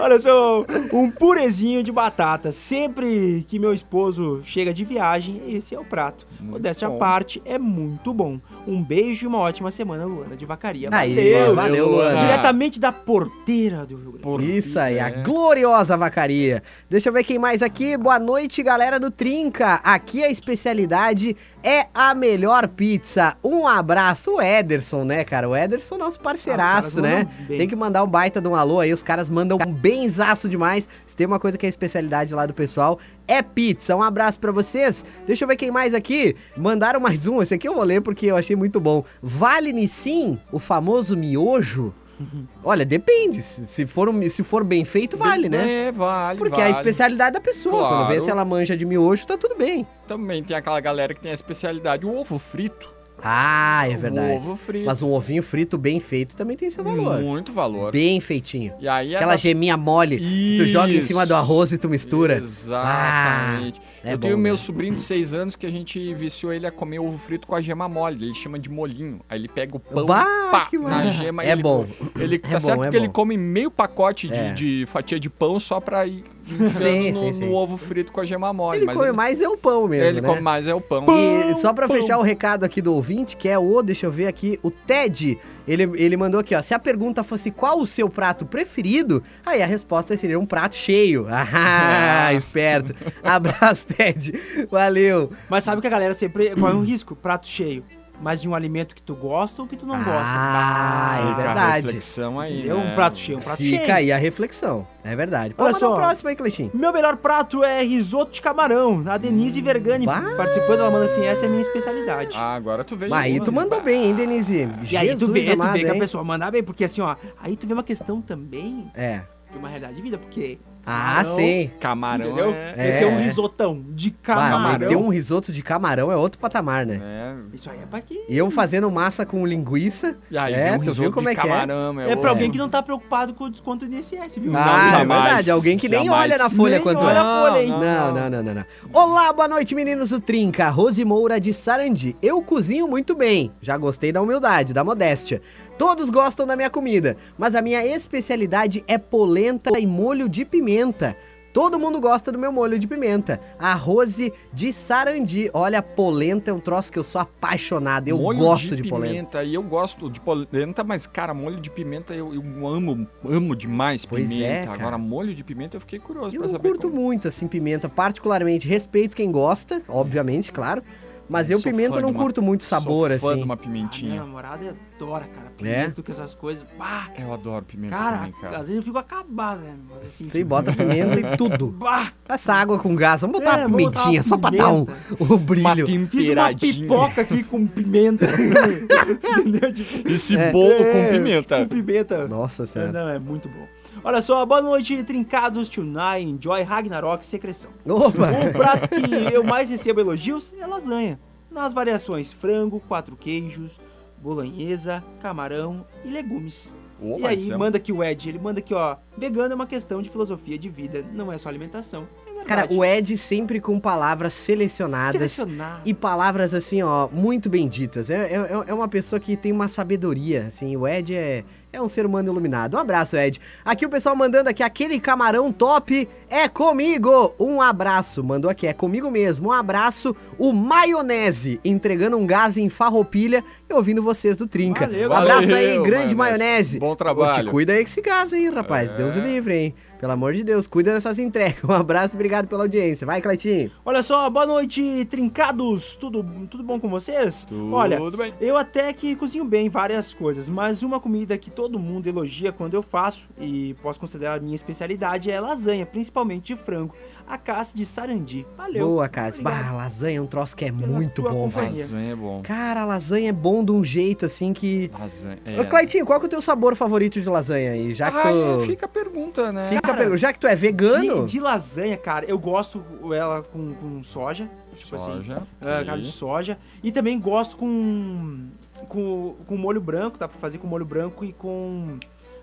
Olha só, um purezinho de batata. Sempre que meu esposo chega de viagem, esse é o prato. Modéstia à parte, é muito bom. Um beijo e uma ótima semana, Luana de Vacaria. Aí, Valeu! valeu, Luana. Luana. Diretamente da porteira do Rio Grande. Por Isso aí, a é. gloriosa vacaria. Deixa eu ver quem mais aqui. Boa noite, galera do Trinca. Aqui a especialidade é a melhor pizza. Um abraço, o Ederson, né, cara? O Ederson, nosso parceiraço, Ah, né? Tem que mandar um baita de um alô aí. Os caras mandam um benzaço demais. Se tem uma coisa que é especialidade lá do pessoal, é pizza. Um abraço pra vocês. Deixa eu ver quem mais aqui. Mandaram mais um. Esse aqui eu vou ler porque eu achei muito bom. Vale-me sim o famoso miojo? Olha, depende. Se for, um- se for bem feito, vale, né? É, vale. Porque é a vale. especialidade da pessoa. Quando vê Claro. se ela manja de miojo, tá tudo bem. Também tem aquela galera que tem a especialidade, o ovo frito. Ah, é O verdade. ovo frito. Mas um ovinho frito bem feito também tem seu valor. Muito valor. Bem feitinho. E aí é Aquela da- geminha mole, que tu joga em cima do arroz e tu mistura. Exatamente. Ah, é eu tenho bom, meu né? sobrinho de 6 anos que a gente viciou ele a comer ovo frito com a gema mole. Ele chama de molinho. Aí ele pega o pão Bah, pá, na gema. É ele, bom. Ele, É tá bom, certo é que ele bom. come meio pacote de, É. de fatia de pão só pra ir Sim, enfiando sim, no, sim. no ovo frito com a gema mole. Ele mas come ele, mais é o pão mesmo, ele né? come mais é o pão. E só pra fechar o recado aqui do ouvinte, que é o, deixa eu ver aqui, o Ted, ele, ele mandou aqui, ó, se a pergunta fosse qual o seu prato preferido, aí a resposta seria um prato cheio. Ah, esperto. Abraço, Ted. Valeu. Mas sabe que a galera sempre corre um risco, prato cheio. Mas de um alimento que tu gosta ou que tu não gosta. Ah, é Fica a verdade. reflexão aí, Entendeu? né? Um prato cheio, um prato Fica cheio. aí a reflexão. É verdade. Olha Pode mandar o só. próximo aí, Cleitinho. Meu melhor prato é risoto de camarão. A Denise Vergani Bah. participando, ela manda assim, essa é a minha especialidade. Ah, agora tu veio. Mas aí tu mandou bem, hein, Denise? e aí tu vê, tu amado, vê que a pessoa manda bem, porque assim, ó, aí tu vê uma questão também É. de uma realidade de vida, porque... Ah, camarão, sim. Camarão Entendeu? é... Meter um É. risotão de camarão. ter um risoto de camarão é outro patamar, né? É, Isso aí é pra quê? E eu fazendo massa com linguiça. E aí, é, tem um tu risoto viu como de é que é? camarão, É pra outro. alguém que não tá preocupado com o desconto do INSS, viu? Ah, é jamais, verdade. Alguém que nem jamais. olha na folha Nem quanto olha é. a folha, hein? Não, não, não, não, não. Olá, boa noite, meninos do Trinca. Rose Moura de Sarandi. Eu cozinho muito bem. Já gostei da humildade, da modéstia. Todos gostam da minha comida, mas a minha especialidade é polenta e molho de pimenta. Todo mundo gosta do meu molho de pimenta. A Rose de Sarandi. Olha, polenta é um troço que eu sou apaixonado. Eu Molho gosto de, polenta. pimenta. E eu gosto de polenta, mas, cara, molho de pimenta eu, eu amo, amo demais Pois pimenta. é. Agora, molho de pimenta eu fiquei curioso Eu pra saber curto como. muito, assim, pimenta. Particularmente, respeito quem gosta, obviamente, claro. Mas eu, Sou pimenta, não uma- curto muito sabor, Sou fã assim. de uma A minha pimentinha. namorada adora, cara. É? Pimenta com essas coisas. Bah, Eu adoro pimenta cara, também, cara. às vezes eu fico acabado, né? Mas assim... Você bota pimenta em tudo. Bah, Essa água com gás, vamos botar É, uma vamos botar pimentinha, uma só pra dar um, o brilho. Uma fiz uma pipoca aqui com pimenta. Entendeu? Tipo, Esse bolo é, com pimenta. Com pimenta. Nossa É, senhora. Não, é muito bom. Olha só, boa noite, trincados, Tunai, Enjoy, Ragnarok, Secreção. Opa! O prato que eu mais recebo elogios é lasanha. Nas variações frango, quatro queijos, bolonhesa, camarão e legumes. E aí, Marcelo. manda aqui o Ed, ele manda aqui, ó. Vegano é uma questão de filosofia de vida, não é só alimentação. É. Cara, o Ed sempre com palavras selecionadas. Selecionado. E palavras assim, ó, muito benditas. É, é, é uma pessoa que tem uma sabedoria, assim. O Ed é, é um ser humano iluminado. Um abraço, Ed. Aqui o pessoal mandando aqui, aquele camarão top é comigo. Um abraço. Mandou aqui, é comigo mesmo. Um abraço. O Maionese, entregando um gás em farroupilha e ouvindo vocês do Trinca. Valeu, um abraço valeu, aí, grande Maionese. Maionese. Bom Ô, trabalho. te cuida aí com esse gás aí, rapaz. É. Deus livre, hein. Pelo amor de Deus, cuida dessas entregas. Um abraço, obrigado pela audiência. Vai, Cleitinho. Olha só, boa noite, trincados. Tudo, tudo bom com vocês? Tudo Olha, bem. eu até que cozinho bem várias coisas, mas uma comida que todo mundo elogia quando eu faço e posso considerar a minha especialidade é lasanha, principalmente de frango. A caça de sarandi. Valeu. Boa, Cássio. Obrigado. Bah, lasanha é um troço que é Pela muito bom, velho. Lasanha é bom. Cara, a lasanha é bom de um jeito assim que. Lasanha. Ô, Cleitinho, qual que é o teu sabor favorito de lasanha aí? Já que Ah, tu. é, fica a pergunta, né? Fica Cara, pergunta, Já que tu é vegano. De, de lasanha, cara, eu gosto ela com, com soja. Tipo assim, Soja. ah, ok. carne de soja. E também gosto com, com, com molho branco, dá pra fazer com molho branco e com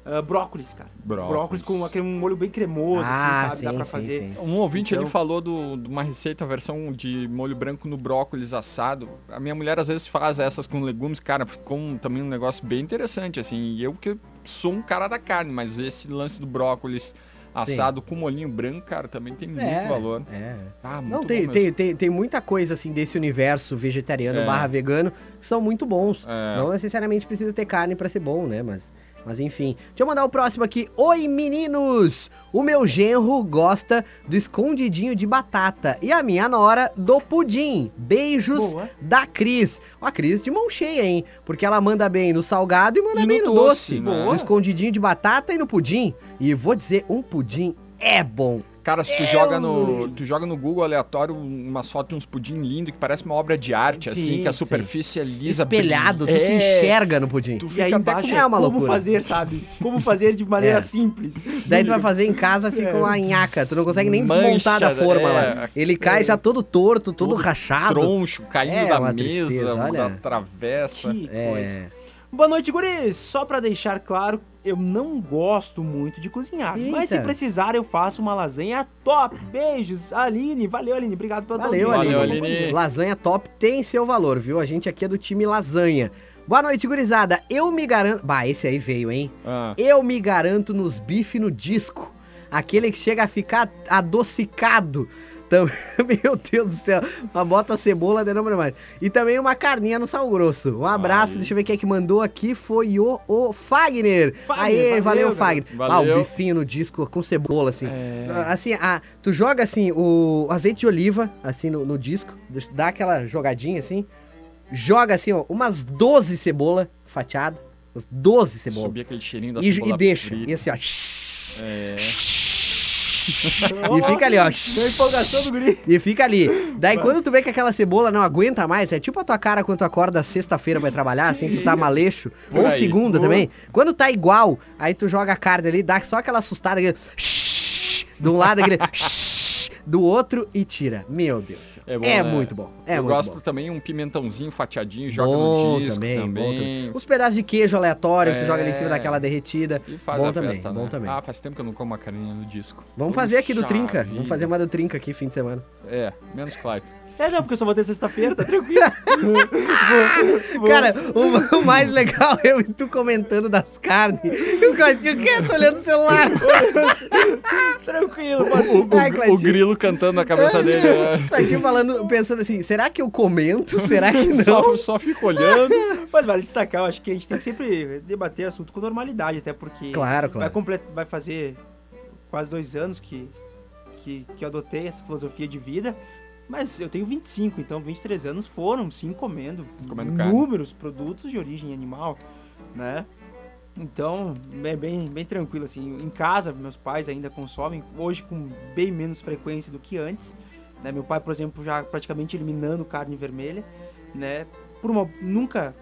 ah, brócolis, cara. Brócolis. com aquele um molho bem cremoso, Ah, assim, sabe? Dá sim, pra sim, fazer. sim. Um ouvinte Então- ele falou do- de uma receita, a versão de molho branco no brócolis assado. A minha mulher às vezes faz essas com legumes, cara, ficou um- também um negócio bem interessante, assim. E eu que sou um cara da carne, mas esse lance do brócolis assado com molhinho branco, cara, também tem muito É, valor. É. Ah, muito Não, tem, tem, tem, tem muita coisa assim desse universo vegetariano É. barra vegano que são muito bons. É. Não necessariamente precisa ter carne pra ser bom, né? Mas, mas enfim. Deixa eu mandar o próximo aqui. Oi, meninos! O meu genro gosta do escondidinho de batata e a minha nora do pudim. Beijos Boa. da Cris. A Cris de mão cheia, hein? Porque ela manda bem no salgado e manda E no bem no doce, doce. né? No escondidinho de batata e no pudim. E vou dizer, um pudim é bom. Cara, se tu Eu joga no, tu joga no Google aleatório uma foto de uns pudim lindo que parece uma obra de arte, Sim, assim, que a sim. superfície é lisa. Espelhado, tu brilha- se É, enxerga no pudim. Tu E fica aí até embaixo com... É uma como loucura. fazer, sabe? Como fazer de maneira É. simples. Daí tu vai fazer em casa, fica uma nhaca. Tu não consegue nem Mancha, desmontar da forma é, lá. Ele cai já todo torto, todo, Todo rachado. troncho caindo É da mesa, tristeza, da olha. travessa. Que coisa. Boa noite, guris! Só pra deixar claro, eu não gosto muito de cozinhar. Mas se Eita. precisar, eu faço uma lasanha top. Beijos, Aline. Valeu, Aline. Obrigado pela tua Valeu, audiência. Aline. Valeu, Aline. Lasanha top tem seu valor, viu? A gente aqui é do time Lasanha. Boa noite, gurizada. Eu me garanto. Bah, esse aí veio, hein? Ah, Eu me garanto nos bife no disco. Aquele que chega a ficar adocicado. Então, meu Deus do céu. Uma bota cebola, de nome mais. E também uma carninha no sal grosso. Um abraço, Aí. deixa eu ver quem é que mandou aqui. Foi o, o Fagner. Fagner, Aê, valeu, valeu, Fagner. galera. Ah, o Valeu. bifinho no disco com cebola, assim. É. Ah, Assim, ah, tu joga assim o azeite de oliva, assim, no, no disco. Dá aquela jogadinha assim. Joga assim, ó, umas 12 cebola fatiada. Umas 12 cebola. subir aquele cheirinho da E, cebola e deixa. frita. E assim, ó. É. E fica ali, ó. Deu empolgação do guri. E fica ali. Daí quando tu vê que aquela cebola não aguenta mais, é tipo a tua cara quando tu acorda sexta-feira pra trabalhar, assim, que tu tá maleixo. Por ou aí. segunda também. Quando tá igual, aí tu joga a carne ali, dá só aquela assustada, aquele... De um lado, aquele... Do outro e tira. Meu Deus. É bom, é né? muito bom. É eu muito gosto bom. também um pimentãozinho fatiadinho, joga Bom no disco também, também. bom também. Uns pedaços de queijo aleatório que tu É. joga ali em cima daquela derretida. E faz bom também, festa, bom né? também. Ah, faz tempo que eu não como uma carninha no disco. Vamos Puxa fazer aqui do Trinca. vida. Vamos fazer uma do Trinca aqui fim de semana. É, menos Clyde. É, não, porque eu só vou ter sexta-feira, tá tranquilo. Vou- vou- Cara, o, o mais legal é eu e tu comentando das carnes. E o Claudinho quieto olhando o celular. tranquilo, pode Ai, O Claudinho. grilo cantando na cabeça dele. né? Claudinho falando, pensando assim, será que eu comento? Será que não? Só, só fica olhando. Mas vale destacar, eu acho que a gente tem que sempre debater assunto com normalidade, até porque Claro, vai, claro. comple- vai fazer quase dois anos que, que, que eu adotei essa filosofia de vida. Mas eu tenho 25, então 23 anos foram, sim, comendo, Comendo inúmeros produtos de origem animal, né? Então, é bem, bem tranquilo, assim. Em casa, meus pais ainda consomem, hoje com bem menos frequência do que antes. Né? Meu pai, por exemplo, já praticamente eliminando carne vermelha, né? Por uma... Nunca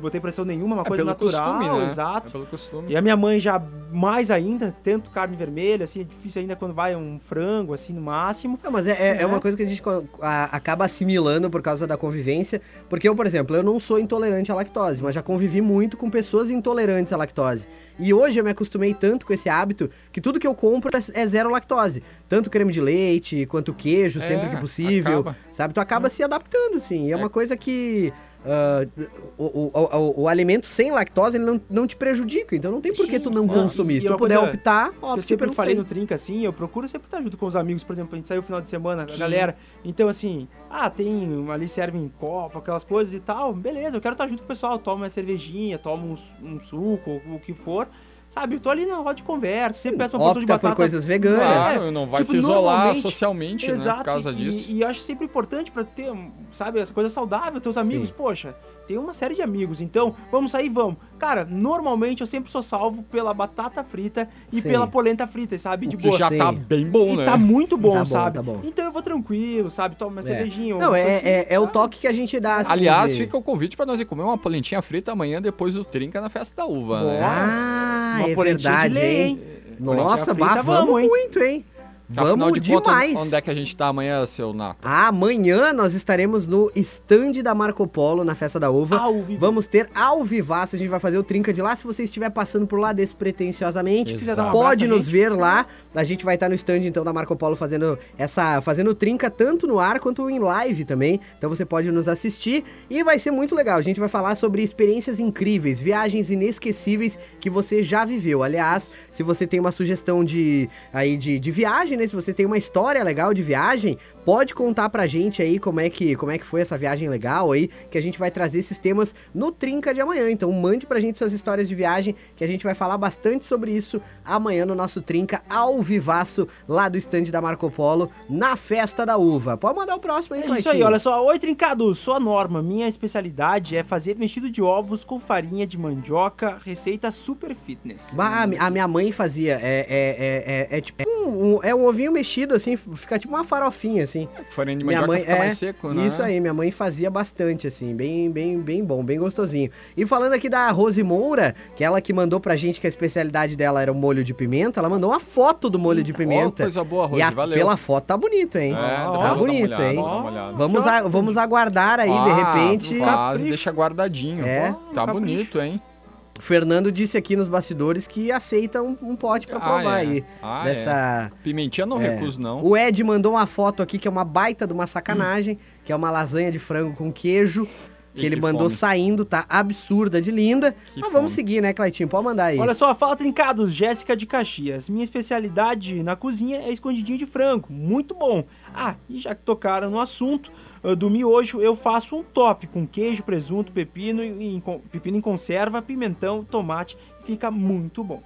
botei pressão nenhuma, uma É coisa pelo natural, costume, né? exato. É pelo costume. E a minha mãe já mais ainda, tento carne vermelha, assim, é difícil ainda quando vai um frango, assim, no máximo. Não, mas é, é, é É. uma coisa que a gente a- acaba assimilando por causa da convivência. Porque eu, por exemplo, eu não sou intolerante à lactose, mas já convivi muito com pessoas intolerantes à lactose. E hoje eu me acostumei tanto com esse hábito que tudo que eu compro é, é zero lactose. Tanto creme de leite quanto queijo, É, sempre que possível. acaba. Sabe? Tu acaba se adaptando, sim. E é, É. uma coisa que. Ah, o, o, o- o alimento sem lactose ele não, não te prejudica, então não tem por que tu não não, consumir. Se tu puder coisa optar, eu opte sempre falei sem. no Trinca, assim, eu procuro sempre estar junto com os amigos, por exemplo, a gente saiu no final de semana, a Sim. galera. Então, assim, ah, tem, ali servem copo, aquelas coisas e tal, beleza, eu quero estar junto com o pessoal, toma uma cervejinha, toma um, um suco, o que for. Sabe, eu tô ali na roda de conversa, sempre peço uma porção de batata. por coisas veganas. Claro, não vai tipo, se isolar socialmente, né? Exato, Por causa e, disso. E, eu acho sempre importante pra ter, sabe, essa coisa saudável, teus amigos, Sim. poxa, tem uma série de amigos, então, vamos sair, vamos. Cara, normalmente eu sempre sou salvo pela batata frita e Sim. pela polenta frita, sabe, de que boa. já Sim. tá bem bom, E né? tá muito bom, Tá bom, sabe? tá bom. Então eu vou tranquilo, sabe? Toma uma É. cervejinha. Não, é, assim, é, é o toque que a gente dá, assim, Aliás, de- fica o convite pra nós ir comer uma polentinha frita amanhã depois do Trinca na festa da uva, né? Boa. Ah, Uma é verdade, lei, hein? hein? Nossa, bah, frita, vamos, vamos, hein? muito, hein? Afinal Vamos de demais. onde é que a gente tá amanhã, seu Nato? Amanhã nós estaremos no stand da Marco Polo, na Festa da Uva. Ao vivo. Vamos ter ao vivaço, a gente vai fazer o Trinca de lá. Se você estiver passando por lá despretensiosamente, um pode nos ver lá. A gente vai estar no stand então da Marco Polo fazendo essa fazendo Trinca tanto no ar quanto em live também. Então você pode nos assistir e vai ser muito legal. A gente vai falar sobre experiências incríveis, viagens inesquecíveis que você já viveu. Aliás, se você tem uma sugestão de aí de, de viagem, né? Se você tem uma história legal de viagem, pode contar pra gente aí como é que como é que foi essa viagem legal aí, que a gente vai trazer esses temas no Trinca de amanhã. Então mande pra gente suas histórias de viagem, que a gente vai falar bastante sobre isso amanhã no nosso Trinca ao vivaço lá do stand da Marco Polo na Festa da Uva. Pode mandar o próximo aí, É isso aí, olha só. Oi, Trincados, sou a Norma. Minha especialidade é fazer mexido de ovos com farinha de mandioca, receita super fitness. Bah, a mi- a minha mãe fazia. É, é, é, é, é tipo um- é um ovinho mexido, assim, fica tipo uma farofinha, assim. Farinha de Minha mãe fica é mais seco, né? isso aí, minha mãe fazia bastante assim, bem, bem, bem bom, bem gostosinho. E falando aqui da Rose Moura, que ela que mandou pra gente que a especialidade dela era o molho de pimenta, ela mandou uma foto do molho de pimenta. coisa boa, Rose, e a- valeu. pela foto tá bonito, hein? É, tá bonito, olhada, hein? Vamos, a- vamos aguardar aí, de Ah, repente. Faz, Capricho. deixa guardadinho. É. Tá bonito, hein? O Fernando disse aqui nos bastidores que aceita um, um pote pra Ah, provar é. aí. Ah, dessa. Pimentinha não É. recuso, não. O Ed mandou uma foto aqui que é uma baita de uma sacanagem, que é uma lasanha de frango com queijo, que ele que mandou fome. saindo, tá absurda de linda. Que Mas vamos fome. seguir, né, Claitinho? Pode mandar aí. Olha só, fala Trincados, Jéssica de Caxias. Minha especialidade na cozinha é escondidinho de frango, muito bom. Ah, e já que tocaram no assunto ah, do miojo, eu faço um top com queijo, presunto, pepino, em, con- pepino em conserva, pimentão, tomate, fica muito bom.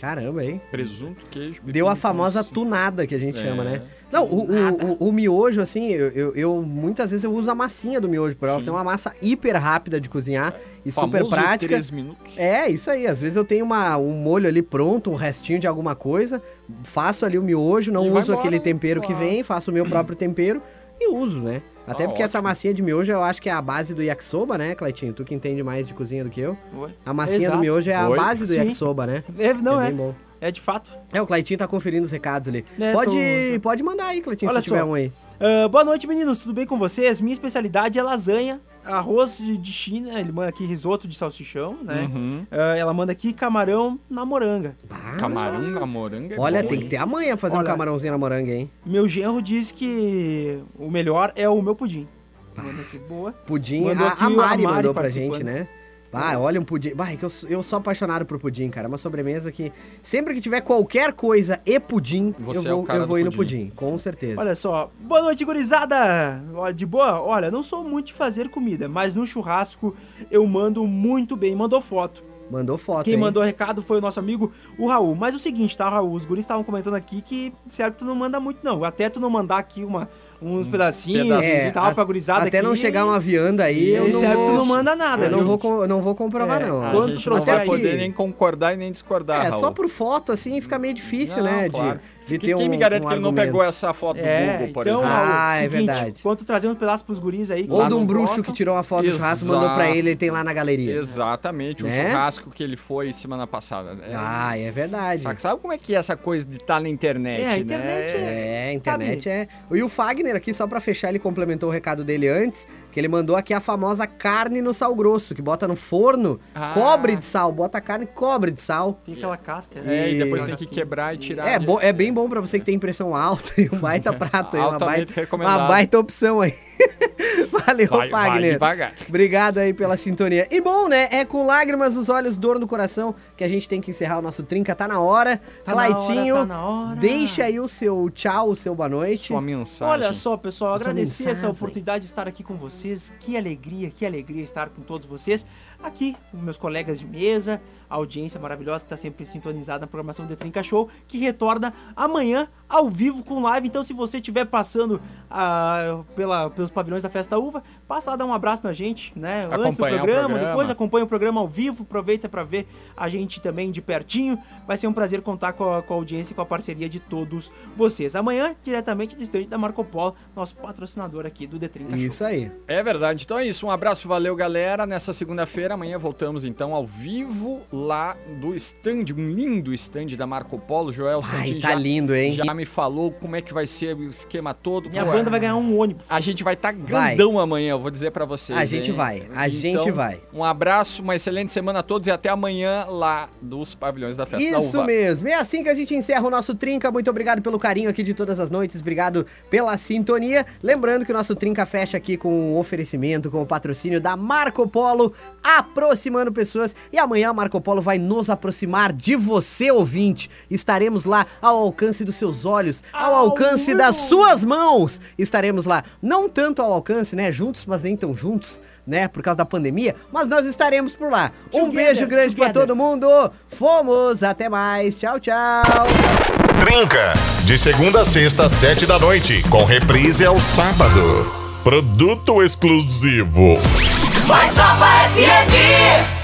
Caramba, hein? Presunto, queijo. Deu a famosa com- tunada que a gente É. chama, né? Não, o, o, o- o miojo, assim, eu, eu- eu- muitas vezes eu uso a massinha do miojo, por ela ser uma massa hiper rápida de cozinhar e super Famoso prática. três minutos. É, isso aí. Às vezes eu tenho uma, um molho ali pronto, um restinho de alguma coisa, faço ali o miojo, não E uso embora, aquele tempero que claro. vem, faço o meu próprio tempero e uso, né? Até Ah, porque essa ótimo. massinha de miojo eu acho que é a base do yakisoba, né, Cleitinho? Tu que entende mais de cozinha do que eu. Oi? A massinha Exato. do miojo é a Oi? base do Sim. yakisoba, né? É, não é, é, bem bom. é de fato. É, o Cleitinho tá conferindo os recados ali. É, pode, tô- pode mandar aí, Cleitinho, Olha se tiver só. um aí. Ah, boa noite, meninos. Tudo bem com vocês? Minha especialidade é lasanha, arroz de de China. Ele manda aqui risoto de salsichão, né? Uhum. Ah, ela manda aqui camarão na moranga. Camarão na moranga. é Olha, bom, tem hein? que ter amanhã fazer um Olha. camarãozinho na moranga, hein? Meu genro diz que o melhor é o meu pudim. Manda aqui, boa. Pudim, a, aqui a Mari Amari mandou pra gente, né? Ah, olha um pudim. Bah, é que eu, sou- eu sou apaixonado por pudim, cara. É uma sobremesa que sempre que tiver qualquer coisa e pudim, Você eu é vou, cara eu vou ir no pudim. com certeza. Olha só. Boa noite, gurizada. Olha, De boa? Olha, não sou muito de fazer comida, mas no churrasco eu mando muito bem. Mandou foto. Mandou foto, Quem hein? mandou recado foi o nosso amigo, o Raul. Mas o seguinte, tá, Raul? Os guris estavam comentando aqui que, certo, tu não manda muito, não. Até tu não mandar aqui uma, uns pedacinhos pedacinho. e tal a- pra gurizada É, Até não aqui, chegar uma vianda aí, eu e não certo, tu vou... não manda nada. Eu não vou, não vou comprovar, É, não. A Quando gente tu não vai poder nem concordar e nem discordar, É, Raul. só por foto, assim, fica meio difícil, Não, né? claro. De, de Quem ter um me garante um que ele não pegou essa foto do É, Google, por então, exemplo? Raul, Ah, é seguinte, verdade. Quando tu trazer um pedaço pros guris aí... que Ou de um bruxo gostam, que tirou uma foto do churrasco e mandou pra ele, ele tem lá na galeria. Exatamente, o Né? churrasco que ele foi semana passada. É, Ah, é verdade. Sabe, sabe como é que é essa coisa de estar na internet, É, a né? internet É, a internet é. E o Fagner aqui, só pra fechar, ele complementou o recado dele antes, que ele mandou aqui a famosa carne no sal grosso, que bota no forno, Ah. cobre de sal, bota a carne e cobre de sal. Tem aquela casca. É, e depois E- tem que quebrar e tirar. É, é bem bom pra você que tem impressão alta e um baita prato aí, uma baita, uma baita opção aí. Valeu, Vai, vai Fagner. devagar. Obrigado aí pela sintonia. E bom, né? É com lágrimas nos olhos, dor no coração, que a gente tem que encerrar o nosso Trinca. Tá na hora. Tá na Claitinho, hora, tá na hora. deixa aí o seu tchau, o seu boa noite. Sua mensagem. Olha só, pessoal, agradecer essa oportunidade de estar aqui com vocês. Que alegria, que alegria estar com todos vocês. Aqui, meus colegas de mesa, a audiência maravilhosa que está sempre sintonizada na programação do The Trinca Show, que retorna amanhã ao vivo com live. Então, se você estiver passando ah, pela, pelos pavilhões da Festa Uva, passa lá dar um abraço na gente, né? Antes do programa, programa. depois acompanha o programa ao vivo, aproveita para ver a gente também de pertinho. Vai ser um prazer contar com a, com a audiência e com a parceria de todos vocês. Amanhã, diretamente do estande da Marco Polo, nosso patrocinador aqui do The Trinca Show. Isso aí. É verdade. Então é isso. Um abraço, valeu, galera. Nessa segunda-feira. Amanhã voltamos então ao vivo lá do stand, um lindo stand da Marco Polo. Joel Ai, Santin tá já, lindo, hein? já me falou como é que vai ser o esquema todo. Minha Pô, banda vai ganhar um ônibus. A gente vai estar Vai. grandão amanhã, eu vou dizer pra vocês. A gente hein? vai, a gente vai. Um abraço, uma excelente semana a todos e até amanhã lá dos pavilhões da Festa da Isso Uva. mesmo. É assim que a gente encerra o nosso Trinca. Muito obrigado pelo carinho aqui de todas as noites. Obrigado pela sintonia. Lembrando que o nosso Trinca fecha aqui com o oferecimento, com o patrocínio da Marco Polo, aproximando pessoas. E amanhã a Marco Polo vai nos aproximar de você, ouvinte. Estaremos lá ao alcance dos seus olhos, ao alcance das suas mãos. Estaremos lá, não tanto ao alcance, né? Juntos, mas nem tão juntos, né? Por causa da pandemia. Mas nós estaremos por lá. Um Together, beijo grande pra together. todo mundo. Fomos, até mais. Tchau, tchau. Trinca. De segunda a sexta, às sete da noite. Com reprise ao sábado. Produto exclusivo. Mais Nova FM.